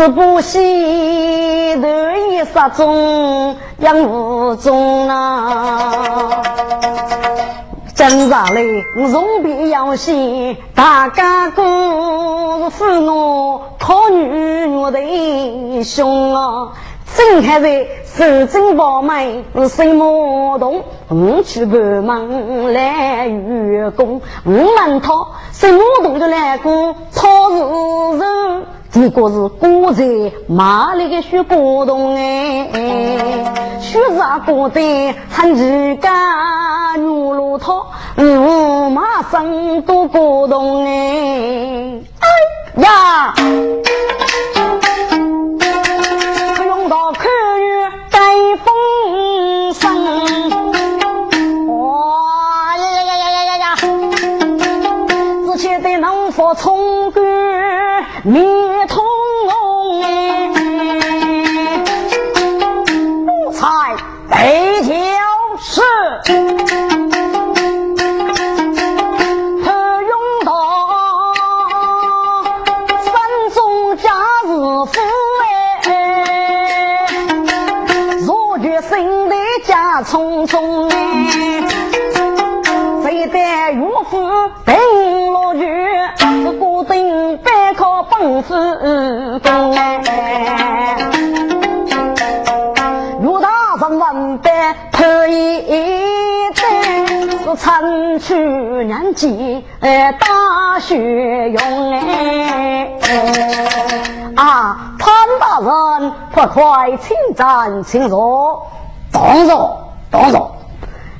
是不惜，头一杀中养无中啊。真上来，我从别要先，大家哥是我讨女我的兄啊！正开在手正宝妹是什么动？我去帮忙来员工，我问他什么动的来过？他是人。这个是古在马里的学古董哎，学啥古代很自干牛路头，五马生都古董哎，哎呀，不用到客院带风声，哇呀呀呀呀呀呀，之前的农夫从干靠本事功哎。岳大人问得头一担，是春去年纪哎大学用哎。啊，潘大人，快快请站，请坐，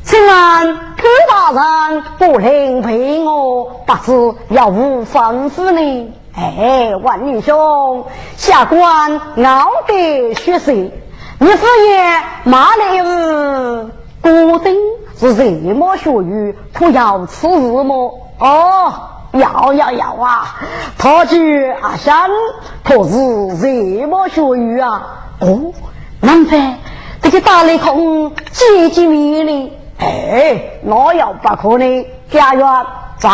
请问潘大人不灵陪我，不知要无吩咐呢？哎，万女兄，下官傲得学识，你是也马来是？古丁是什么学语？可要此日么？哦，要要要啊！他去阿山可是？什么学语啊？哦，难非？这个大雷空，急急迷离，哎，那要不可能。家园在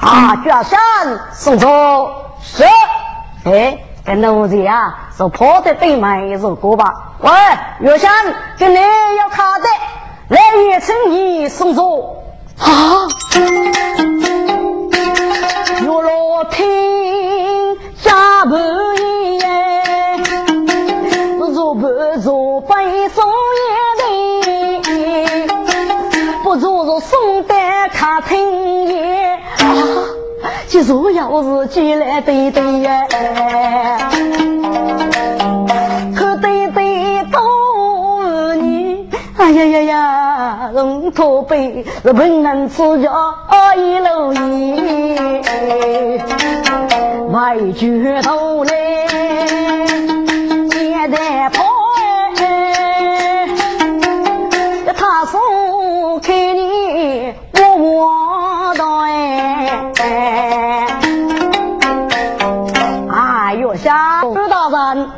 啊，雪山送走是。哎，跟奴才啊，是跑在对门如果吧？喂，月山，跟你要卡的，来月成衣送走啊。这如要是寄来对对呀，可对对多你。哎呀呀呀，人驼背是不能吃着一路烟，外举头来，接待跑。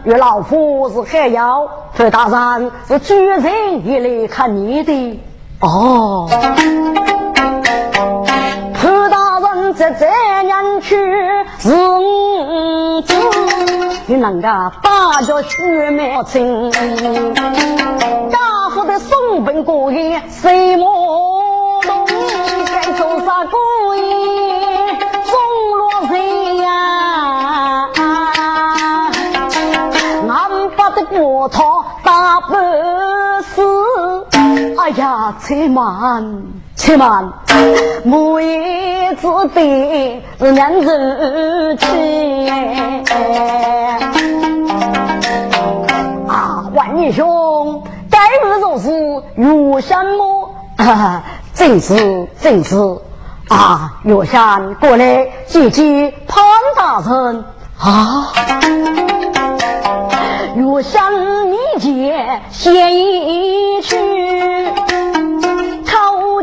与老夫是海妖，崔大人是举人也来看你的哦。崔大人这这年去是子，你能个大叫血脉亲，家父的送本过夜谁莫懂？该做啥且慢且慢，母爷子的是娘子气。弟兄，该日做事有什么？正是正是啊！岳山过来见见潘大人啊！岳山你见先一去，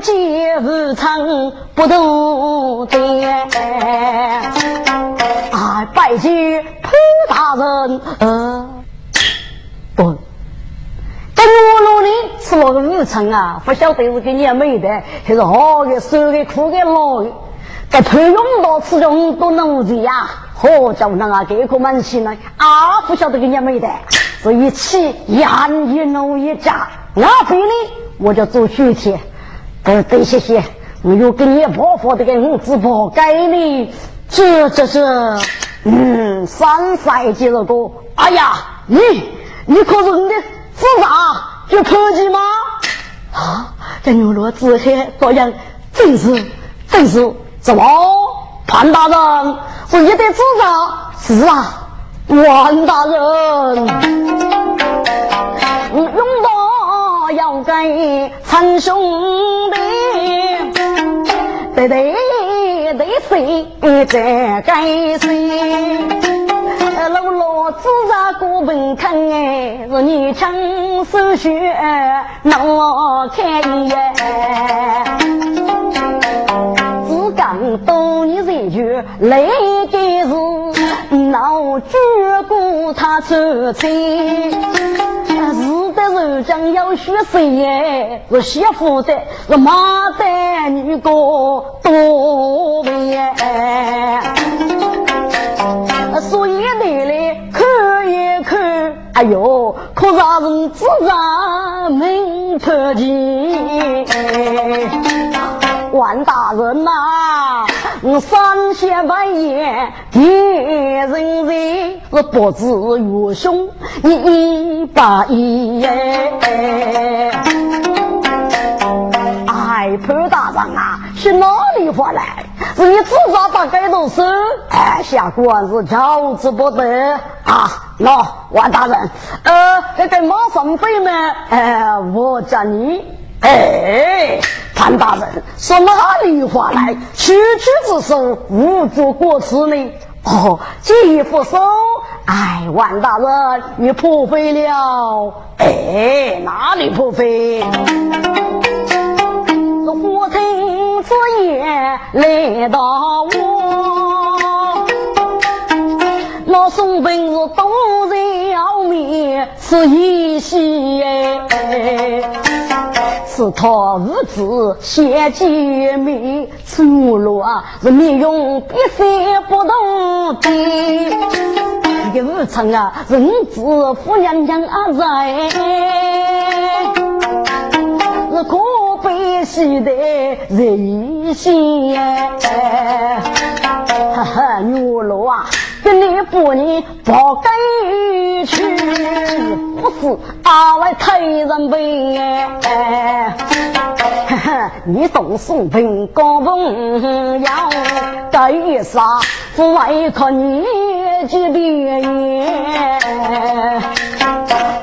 朝见无常不动的啊！拜见潘大人，呃，不。我努力吃了个午餐啊，不晓得是给你没的，还是好的、瘦的、苦的、老的，在培养到吃这么多奴才呀，好叫那啊，这可蛮行呢啊，不晓得给你没的，这一起养一奴一家，那给你我就做雪天，得得谢谢，我又给你包发这个物资包给你，这这是嗯，三赛季了哥，哎呀，你你可是你的。自杀就科技吗？啊，这牛罗子黑这样，真是真是怎么？潘大人是一对自杀？是啊，王大人，抱要给亲兄弟，对对对，谁在该谁？老老子在过门看哎，是你亲手学闹开耶。只讲多年日月来的是闹举过他出亲，是的人将要学谁耶？是媳妇的，是妈的女个多耶。所以你来看一看，哎呦，可让人自然明透见。万大人呐，三千万言敌人人，我不知愚兄一把一耶。哎，潘大人啊，是哪里话来？是你自找把街都收？哎，下官是教之不得啊！喏，万大人，呃，这个马上飞呢？哎，我叫你，哎，潘大人，说哪里话来？区区之手，无足过此呢。哦，这一副手，哎，万大人，你破费了？哎，哪里破费？我听子也来到我，我送本是东人要面是一喜哎，是他无子先见面，出路啊是面容比谁不同的，这个武昌啊人子夫娘娘啊在。是可悲喜的人心，哈哈，女罗啊，跟你不你不该去，不是阿外太人悲哎，你懂宋兵高风要该杀，不外靠你这边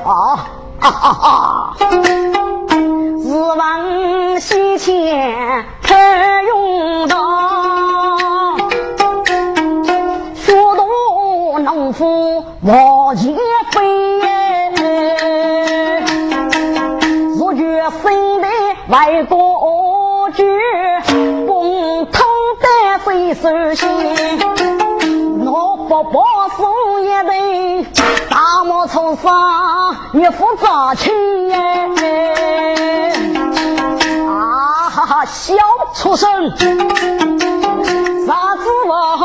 啊啊哈哈。自往西迁太用道，往前飞，如觉生的外国军，共同担水手心。我不送一对大毛头上一副杂气啊哈哈小畜生，啥子我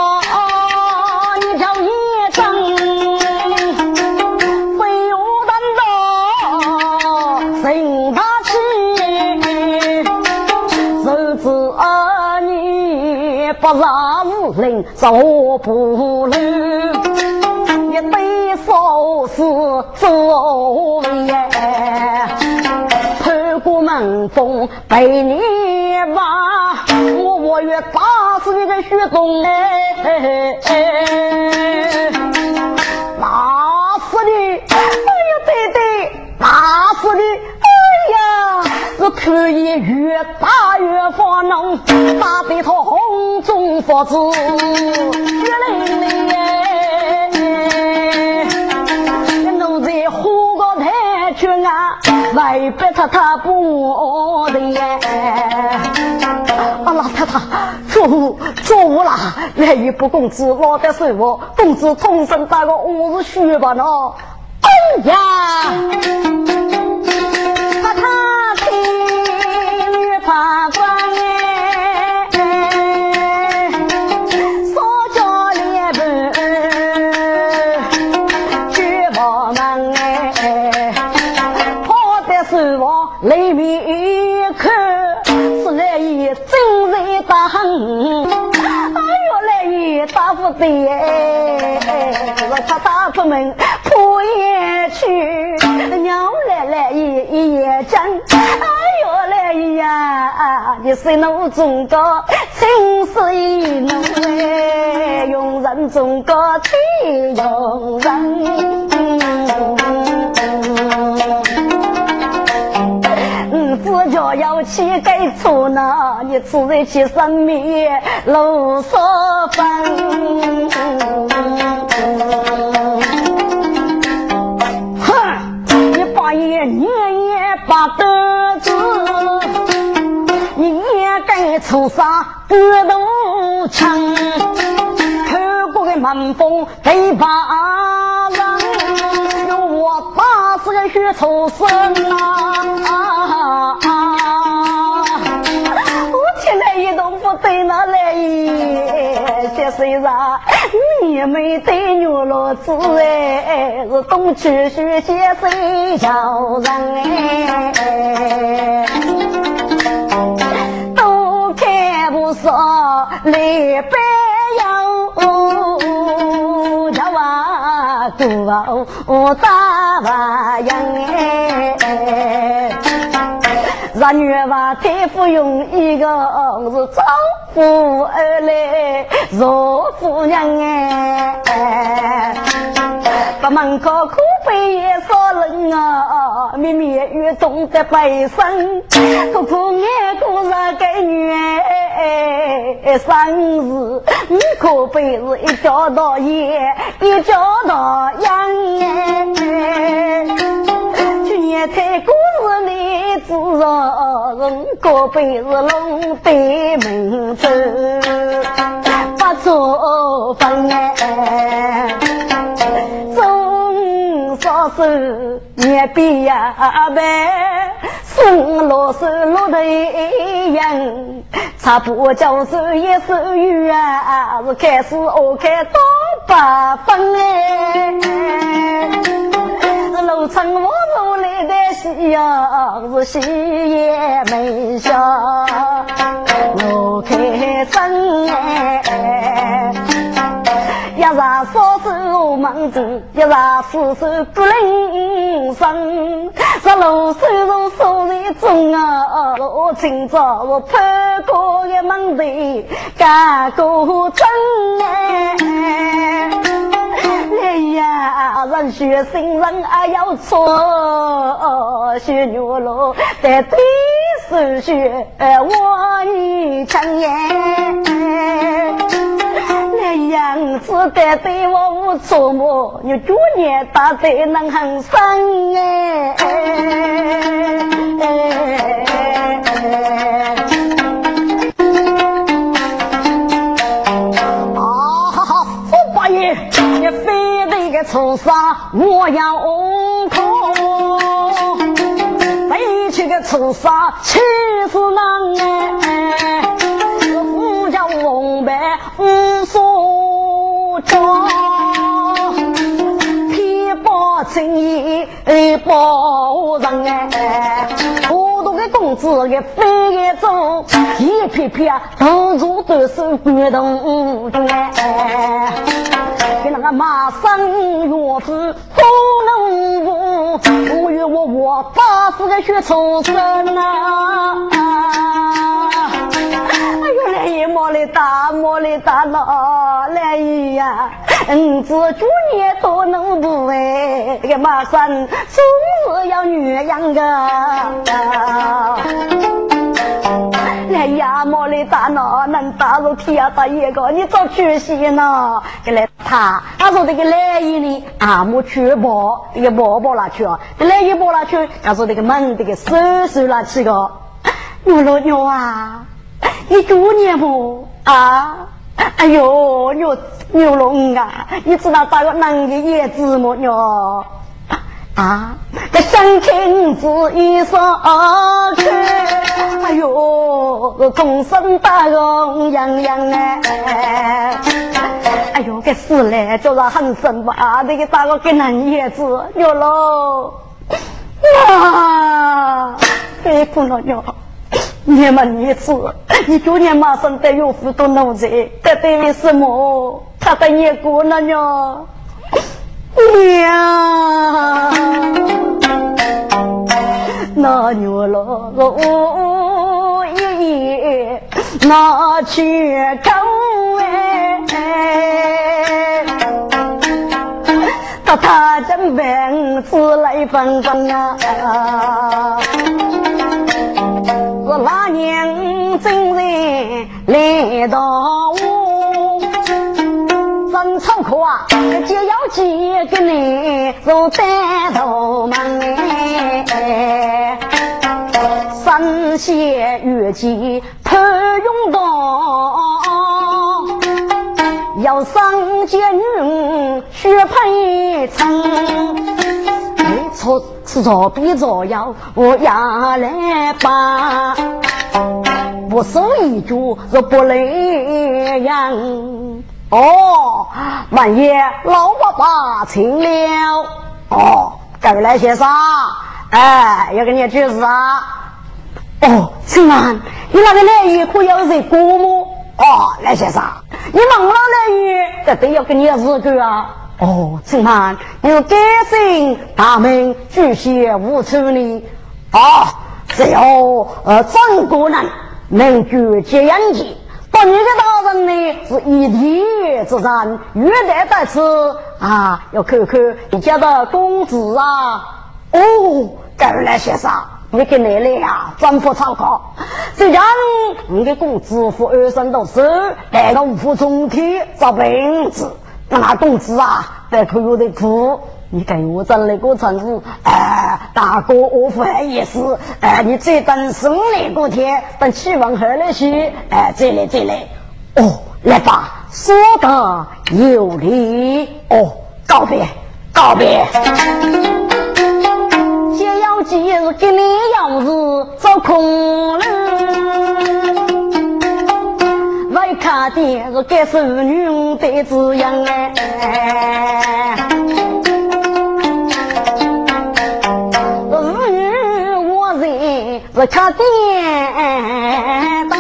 不让。令走不路，一对手是走耶，透过门缝被你骂，我我愿打死你的血中哎，打死你！哎呀，对对，打死你，哎呀，我可以越打越发怒，打得他红中发紫，血淋淋耶！奴才呼个太君啊，外边他他不的哎！啊，老太太，主主啦，来一不公子，老得是我公子同生打个五十血吧呢？哎呀！对，我他打出门破夜去，娘来来一一夜真，哎呦来呀，你是奴中高，真是一奴哎，用人中高，天用人。我家要去改错呢，你自然去生命路上分。哼，你把爷年年把得子，你也该出啥得路强？透过个门缝对把人，有我八十个血出生啊！哪来？些虽然你没得牛老子哎，是东区学些谁叫人哎？都看不上李白哟，叫我多大把样哎？咱女娃太夫用一个是丈夫而来做夫人哎，把门口苦悲也少人啊，绵绵雨中的悲声，苦苦眼过日个女哎，生日你可悲是一家大业，一家大养哎。太古是女子人，高辈是龙对门走，不做分哎。中少手也比呀白，送老手落头人，差不叫手一手雨啊，是开始我开到八分哎。楼层我夕阳是夕夜没下，路开灯哎，一日烧酒门子，一日四手不灵声，这路虽如少人中啊，我今朝我攀过一门头，干过针哎。呀，人学新人还要错，学女喽在对手学我女强耶，那样子的对我无错么？你主年大在能很生哎。出杀我要空，飞去的出杀气死人哎！我叫龙白无所装，偏把正义保人哎！糊涂的公子给飞也走，一片片到处都是感动哎！马生岳父都能武，我与我我八十个血出身呐！哎呦，来姨莫里大莫里大呐，来姨呀，嗯，子猪年多能不哎，个马生总是要女养个。来呀，莫里大闹，能打入天大一个，你早出息呢？给来他，他说这个来一呢，啊，莫去包，这个包包拿去啊，这来一包拿去，他说这个门这个手手拿去个，牛老牛啊，你多年不啊？哎呦，牛牛龙啊，你知道打个男的叶子么？牛？啊，这生情子一生去，哎呦，这终身大荣洋洋哎，哎呦，这死嘞就是很深吧？这个打个给男叶子牛喽，啊，别哭了牛。你们女子，你今年马上得有福多奴才，这等于什么？他的也过了呢。娘，那牛老爷爷拿去狗哎，到他这边子来分分啊。是那年真人来到我，真愁苦啊！就要几个你做单头门哎，三线月季头用刀，要上街女血喷成。错吃着比着要我压来把，不收一句是不累样。哦，半夜老爸爸请了。哦，各位来先生，哎，要给你句子啊。哦，请问你那个来鱼可要人过吗？哦，来先生，你忙了来鱼，这都要给你日个啊。哦，请问有改姓大名巨蟹无处呢？啊，只有呃张国人能举接人气，当你的大人呢是一体之战，约待在此啊，要看看你家的公子啊。哦，该来先生，你给奶奶呀，吩咐参考。虽然你的公子夫二生都是来个无福中天找本子。那公子啊，得可有的苦，你给我整那个城市，哎，大哥我不好意思，哎，你再等十来个天，等气温好了些，哎，再来再来，哦，来吧，说的有理，哦，告别，告别，解药几日给你钥匙做空了。看的是该是女的滋养哎，人是看电灯，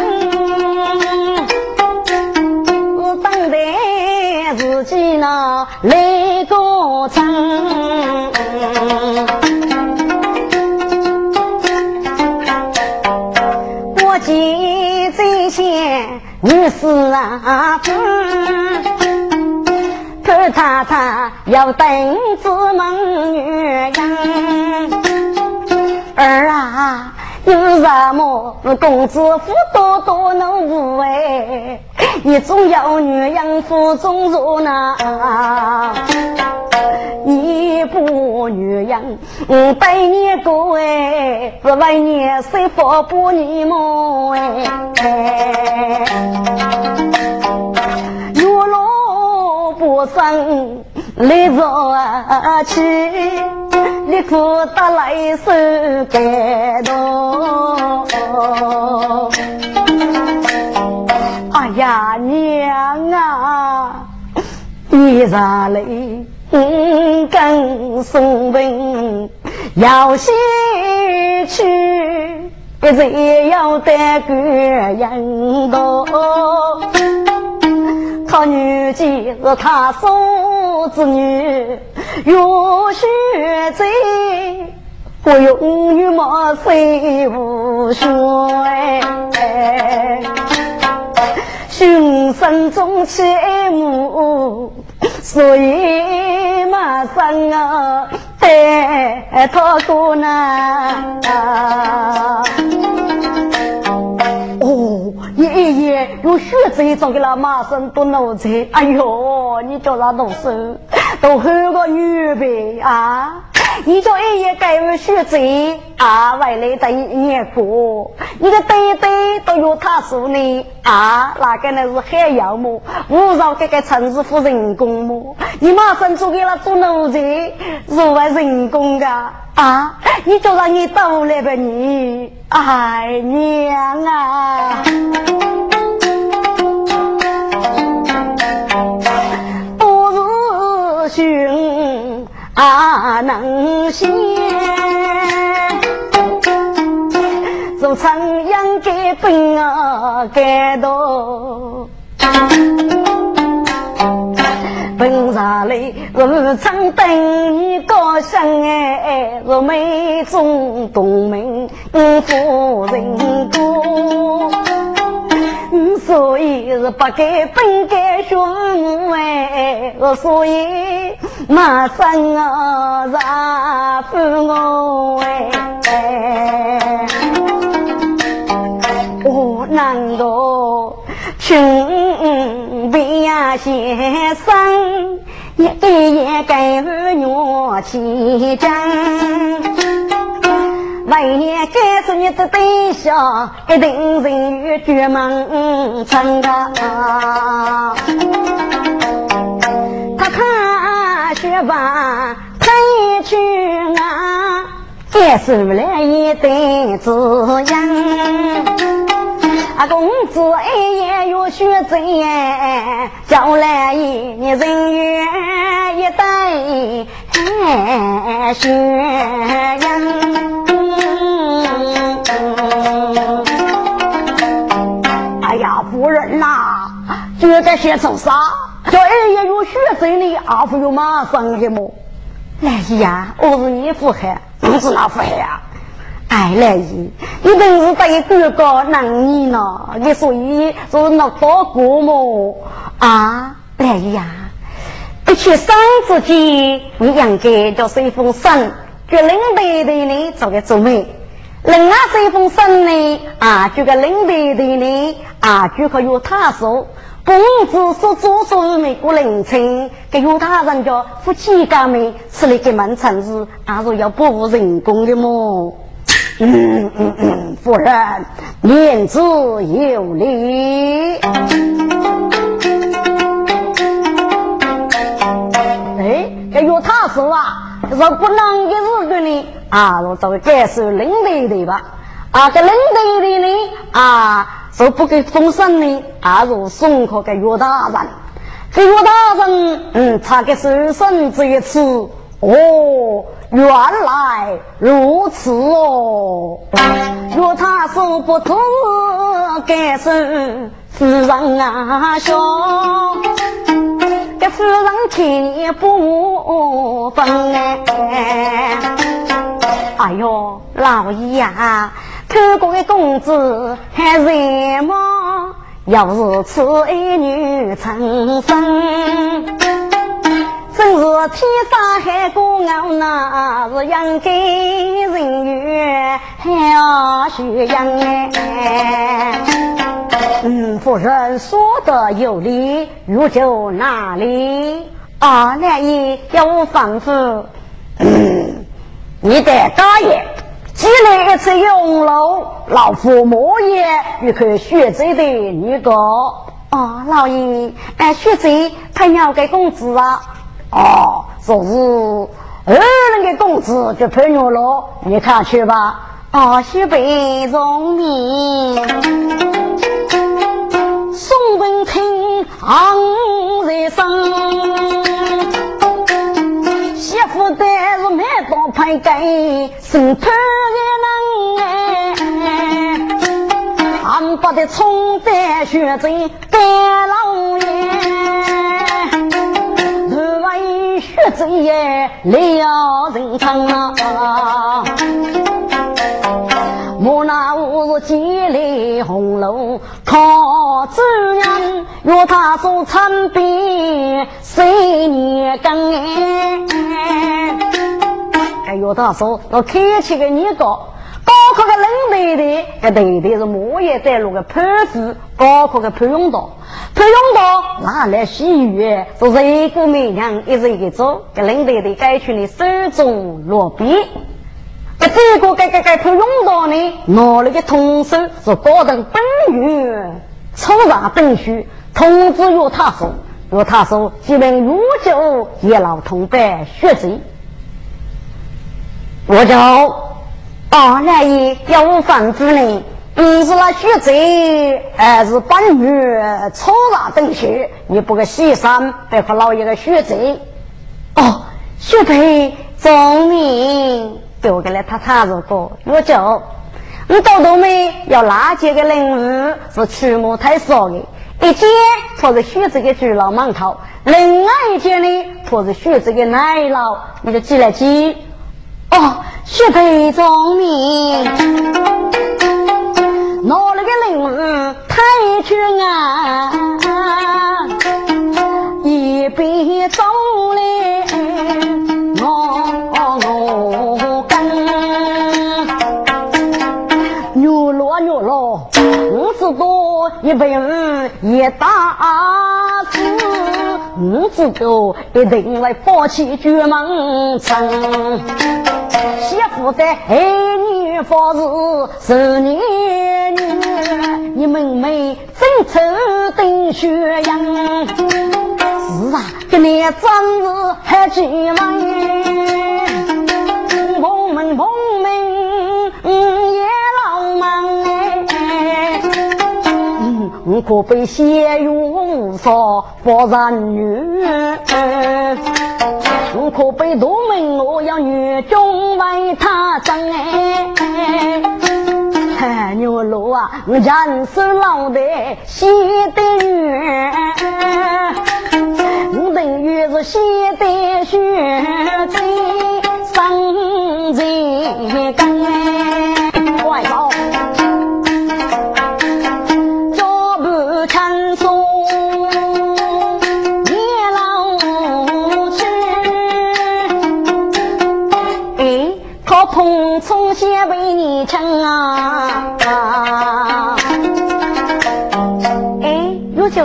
我等待自己那来个成。我今在先。女士啊，可太太要等子门女人，儿啊，有什么公子夫多多能无哎？你总要女人负重责呢。你不女人，嗯，百年过哎，是为你谁福不你么哎？月落不生来早起，你可得来受感动。哎呀，娘啊，你咋来？五更送文要西去，一直要带个人道。他女婿是他嫂子女，有血债，我永远莫谁无血。寻生中切慕。所以马上啊带他过呢。哦，爷爷用血债找给了马上多奴才，哎呦，你叫他动手，都喊个女呗啊！你叫爷爷给我学贼啊，外来的年过，你的爹爹都有他说呢啊，那个那是海洋么？无饶这个城市付人工么？你马上做给他做奴才，是为人工的啊？你就让你倒来吧你，哎娘啊！能行？做长阳给本啊，给多。本上来日常等你高兴哎，若美中东门夫人多。所以是不该本该兄哎，所以马上啊让夫我哎，我难道请别先生一夜该我起针。万年该是你的对象，一定人与绝门成的。他看学吧，一去啊，也是来一对子样。啊，公子哎也有学子耶，将来一你人缘一代学样。哎呀，夫人呐，就在写成啥？叫二爷有学生的，阿父有马上的么？来姨呀，我是你父孩，不是那父孩呀。哎，来姨，你真是在哥哥难你呢，你所以是那多过么？啊，来姨呀，不去生自己，你应该叫随风生，叫领队的呢做个做媒。另外这封信呢，啊，这个领队的呢，啊，就可有他说，公子所做所美国人称，给有他人家夫妻家们吃了个满城市，啊，说要保护人工的么？嗯 嗯嗯，夫人言之有理。哎，这有他说啊，说不能一日的呢。啊，我作为该是领队的吧？啊，这领队的呢？啊，就不给封神呢？啊，如送客给岳大人，这岳大人，嗯，他给受生这一次，哦，原来如此哦。若他说不通，该是夫人啊，兄，这夫人听不分哎。哎呦，老爷呀，看过的公子还什么？要是此一女成身，真是天上海过我那是养给人缘还要学养哎。嗯，夫人说的有理，如就哪里？啊，来爷要我吩咐。你得大爷，积累一次用楼，老夫莫言你可学贼的女个。哦，老爷，哎，学这配鸟给公子啊？哦，说是二人的公子就配鸟了，你看去吧。哦，西北容你宋文清昂人生。不但是蛮多派给生头的人哎，俺不得冲在血中干老爷，如为血中也了人肠啊。我那五十几里红楼靠主人，若他做参边。谁年更哎？哎呦，他说我开起个年糕。高考的冷队队，这队队是木叶在路的潘子，高考的潘永道，潘永道拿来洗浴，是一个美娘，一人一个走。这冷队队改去的手中落笔，这这个该该该潘永道呢，拿了个铜手是高等本院，初上等书，通知岳他说，岳他说，即问如酒也老同班学习，我就。当然也要无房子呢，不是那学贼，还是半月初大等学，你不个西山，别和老爷个学贼。哦，学贼聪明，丢给了他他如果我就，你到没要拉几个人物是曲目太少的，一件他是学这个猪老馒头，另外一件呢他是学这个奶酪，你就记来记。哦。学配聪明，拿了个铃太去啊，多一百一大子。五子狗一定会放弃绝门城，媳妇在儿女方事十年女，你妹妹真丑等血样。是啊，这年真是还几万，可悲血永烧不人女，我可悲多门我要女中为他争哎，牛罗啊，我人生老的写的女，我等于是写的血气生人根，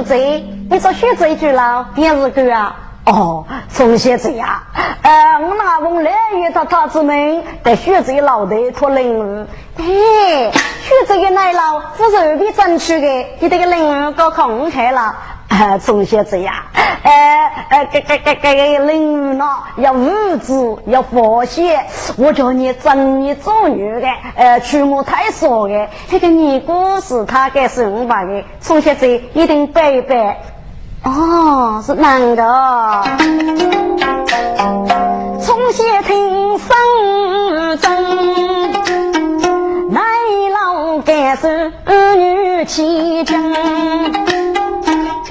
贼，你说选这一句了，电视剧啊？哦，从先这样。呃，我那翁来与他他子们在学这老的托领。哎，学这个奶酪不是二边争取的，你这个领搞空开了。从小这样，哎哎，给给给给给领导要物质要佛系，我叫你正你做女的，呃，出门太傻的，这个尼姑是他给生发的，从小这一定拜拜。哦，是男的，从小听声声，奶老该是女妻家。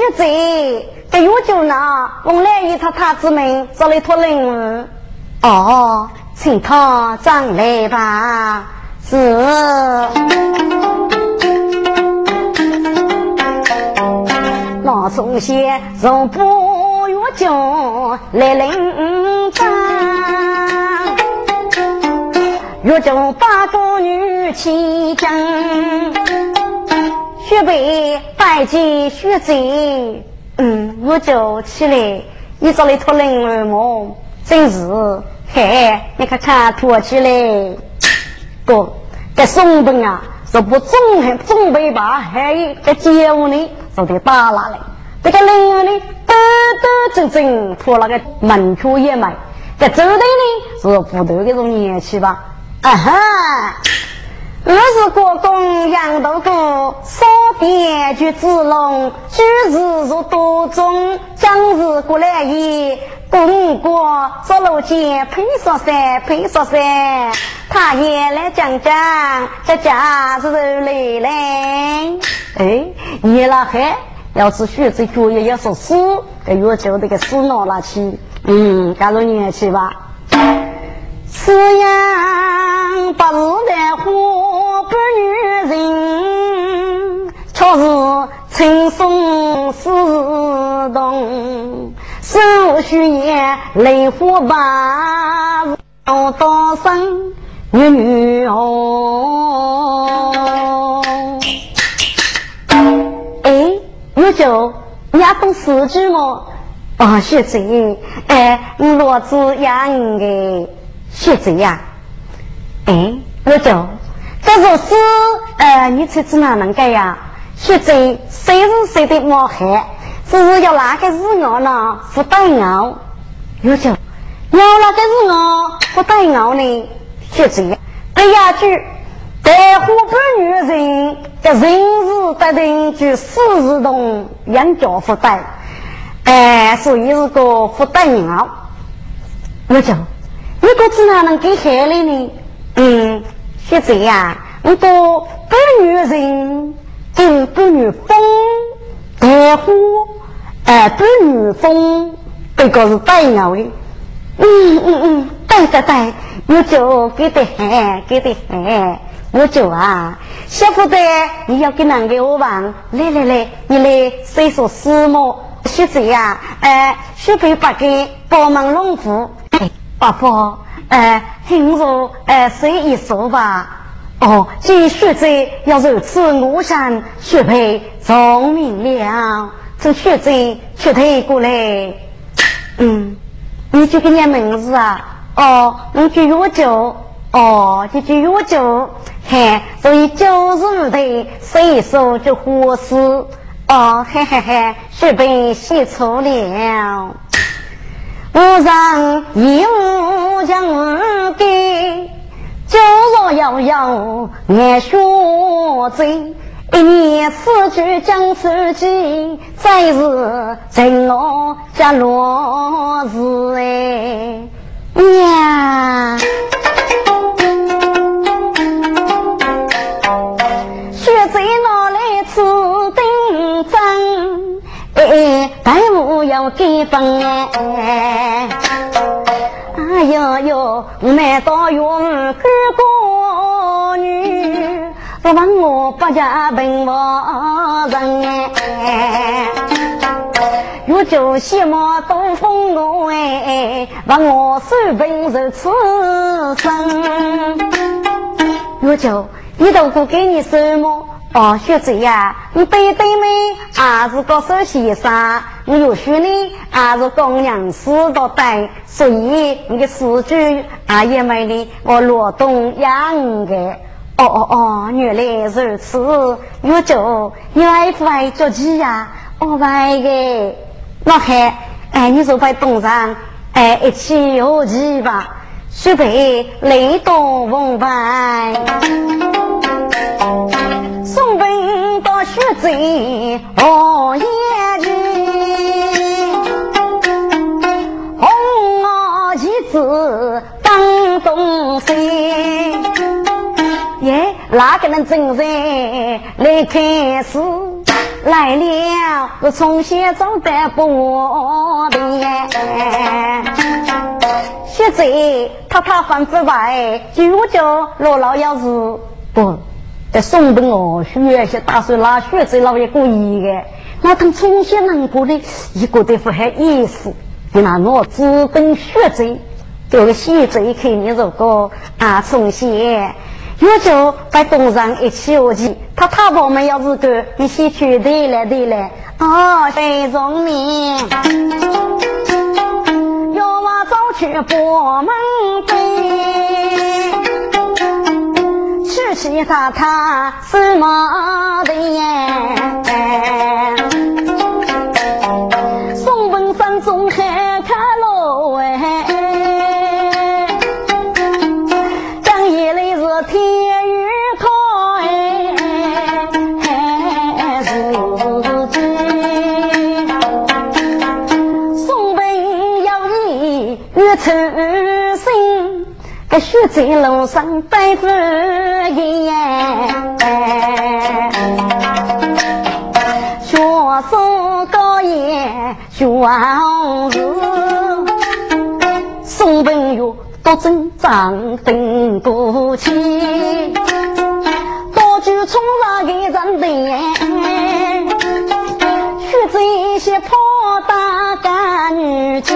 就这，这有酒呢。翁来与他太子们找了一坨人哦，请他上来吧。是。那从前从不月酒来领章，月中八个女亲将。学备拜见学贼，嗯，我就起来，你找来托人儿么？真是，嘿，你看看托起来，不，这松本啊，说不准准备把，还有这街屋呢，说得打拉来，这个人儿呢，端端正正托那个门口也买，这走的呢是不得这种年气吧？啊哈。我是国公杨道公，少点就子龙，举日如多中，将日过来也。公国走路间配说山，配说山，他也来讲讲，这家是来嘞。哎，你那还要是学这作业要说诗，给我就这个诗拿拿去，嗯，加入年去吧。此样不是在花不女人，却是轻松似动。是虚言雷火把，要多生女女哦。哎，我就你也懂四句吗？哦，学贼，哎，罗子养的学贼呀。哎，我就这首诗，呃，你猜是哪能改呀？学贼谁是谁的毛孩？只是要哪个是我呢？不带我，有就要哪个是我不带我呢？学贼，第二句，带虎不女人，这人是得定就事事动，养家不带，哎，所以是个不带我。有就你个子哪能给害了呢？嗯，学贼呀，我个不女人。金不女风，大花，哎，不女风，这个是带鸟的。嗯嗯嗯，对对对，我就给得很，给得很，我就啊，晓不得你要给哪个我玩？来来来，你来说说什么？学贼呀，哎，学费八个帮忙农夫，哎，爸爸，哎，听说，哎，说一说吧。哦，这学者要如此，我想学配聪明了。这学者却退过来，嗯，你就给念名字啊？哦，你叫药酒，哦，就叫药酒，嘿，所以九十五岁岁数就合适。哦，嘿嘿嘿，学被写错了，无上一无将无给。就若要要念学罪，一年四季将自己，再是真我家落日哎呀！哎，大夫要给分哎。哎呀哟，难道用干个女？不问我不家本王人哎，我就羡慕东风我哎，问我手本如此深，我就你都不给你什么？哦，学子呀，你背对妹还是个手先生，我有许你还是供娘师的带，所以你的四句啊也没的我罗东养的。哦哦哦，原来如此，我就你爱不爱着急呀？哦，爱的，老汉哎，你就快东上哎一起学习吧，学备雷东风白。送本到徐州哦眼睛，红袄旗子当东西。耶，哪个能真人来看书？来了，我从小长得不便。徐州他他换之外，就叫罗老要是不。在松本哦，学些打算拉学子老也故意的，那他从小能过的，一个都不还意思。就那我只等学子，这个学子一看你如果啊从小，我就在东上一起学习。他他婆们要是个你先去对了对了，哦，非聪明，要我早去拨门对。去去他他什么的耶？松本山中海看路哎，江夜里是天雨靠哎，是今松本要你越出心。在雪在路上待夫人，学松高言学日，松本月多增长登不起，多举冲上给人的，学这些破大干女妓。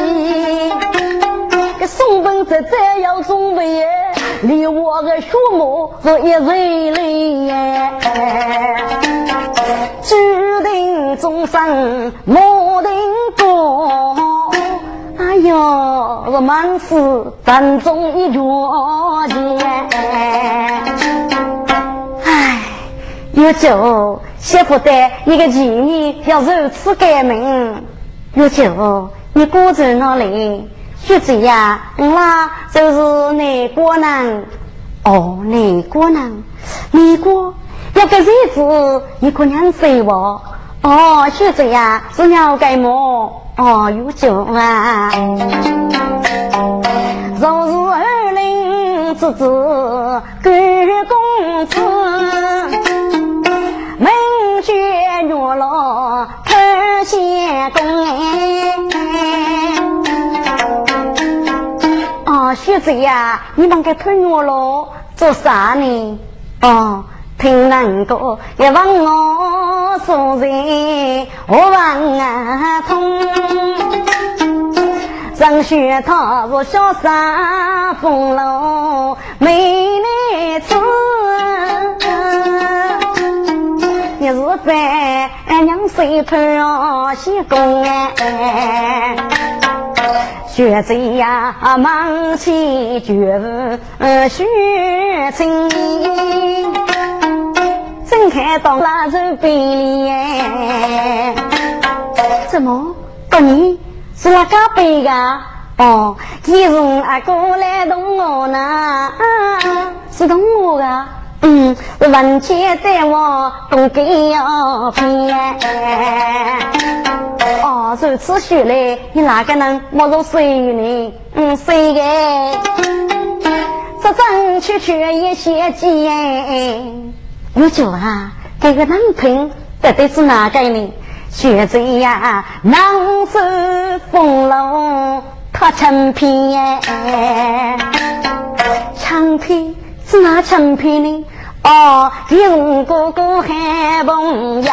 实在要准备，离我的血母是一人嘞，注定终生莫定过。哎呦，我满是当中一脚钱，哎，有酒舍不得一个妓女要如此改名，有酒你果在哪里？学子呀，那就是内国人。哦，内国人，内国要个日子，你可娘谁不？哦，学子呀，是要改么？哦，有酒啊！若是二零之子，干公子，哦，学子呀，你忙个偷月老做啥呢？哦。听人歌，一问我所在，我问啊通。上学他是潇洒风流美女子，一日在娘水头洗工哎，学子呀忙起绝学情。睁开到拉手背里，怎么？过年是哪个背的？哦，一从阿哥来动我呢，啊是动我的。嗯，文钱在我东给要骗。哦，如此说来，你哪个人莫做谁呢？嗯，谁的？这争取却一些钱。有酒啊，这个男朋到底是哪个呢？学着呀，男是风流他成片，成片是哪成片呢？哦，用哥哥喊朋友，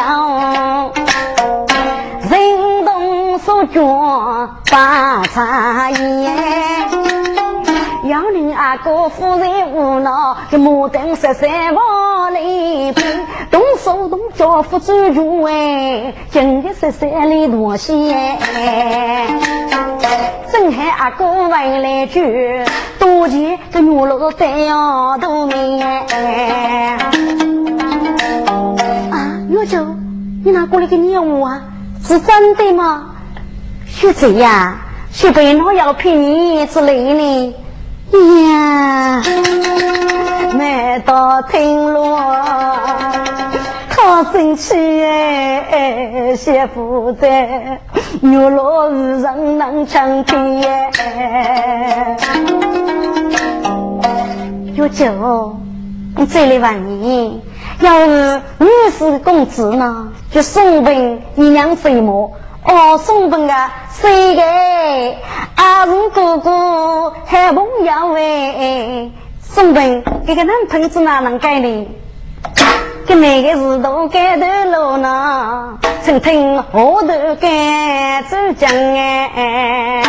人动手脚把茶叶。幺零阿哥夫人无脑，这摩登十三往里拼，动手动脚不自如哎，今日十三里多些。正害阿哥问来句，多钱这牛肉三样都没啊，岳九，你拿过来个礼物啊？是真的吗？是这样，是被老要骗你之类的。呀，难道听落他生气哎，媳妇在牛老无人能成天。有酒，你这里问你，要是女士公子呢，就送给一两飞毛。哦，送本啊，谁给？阿是哥哥喊朋友喂，送本这个男朋友哪能改呢？给每个石头盖头路呢？曾听河头盖走江哎。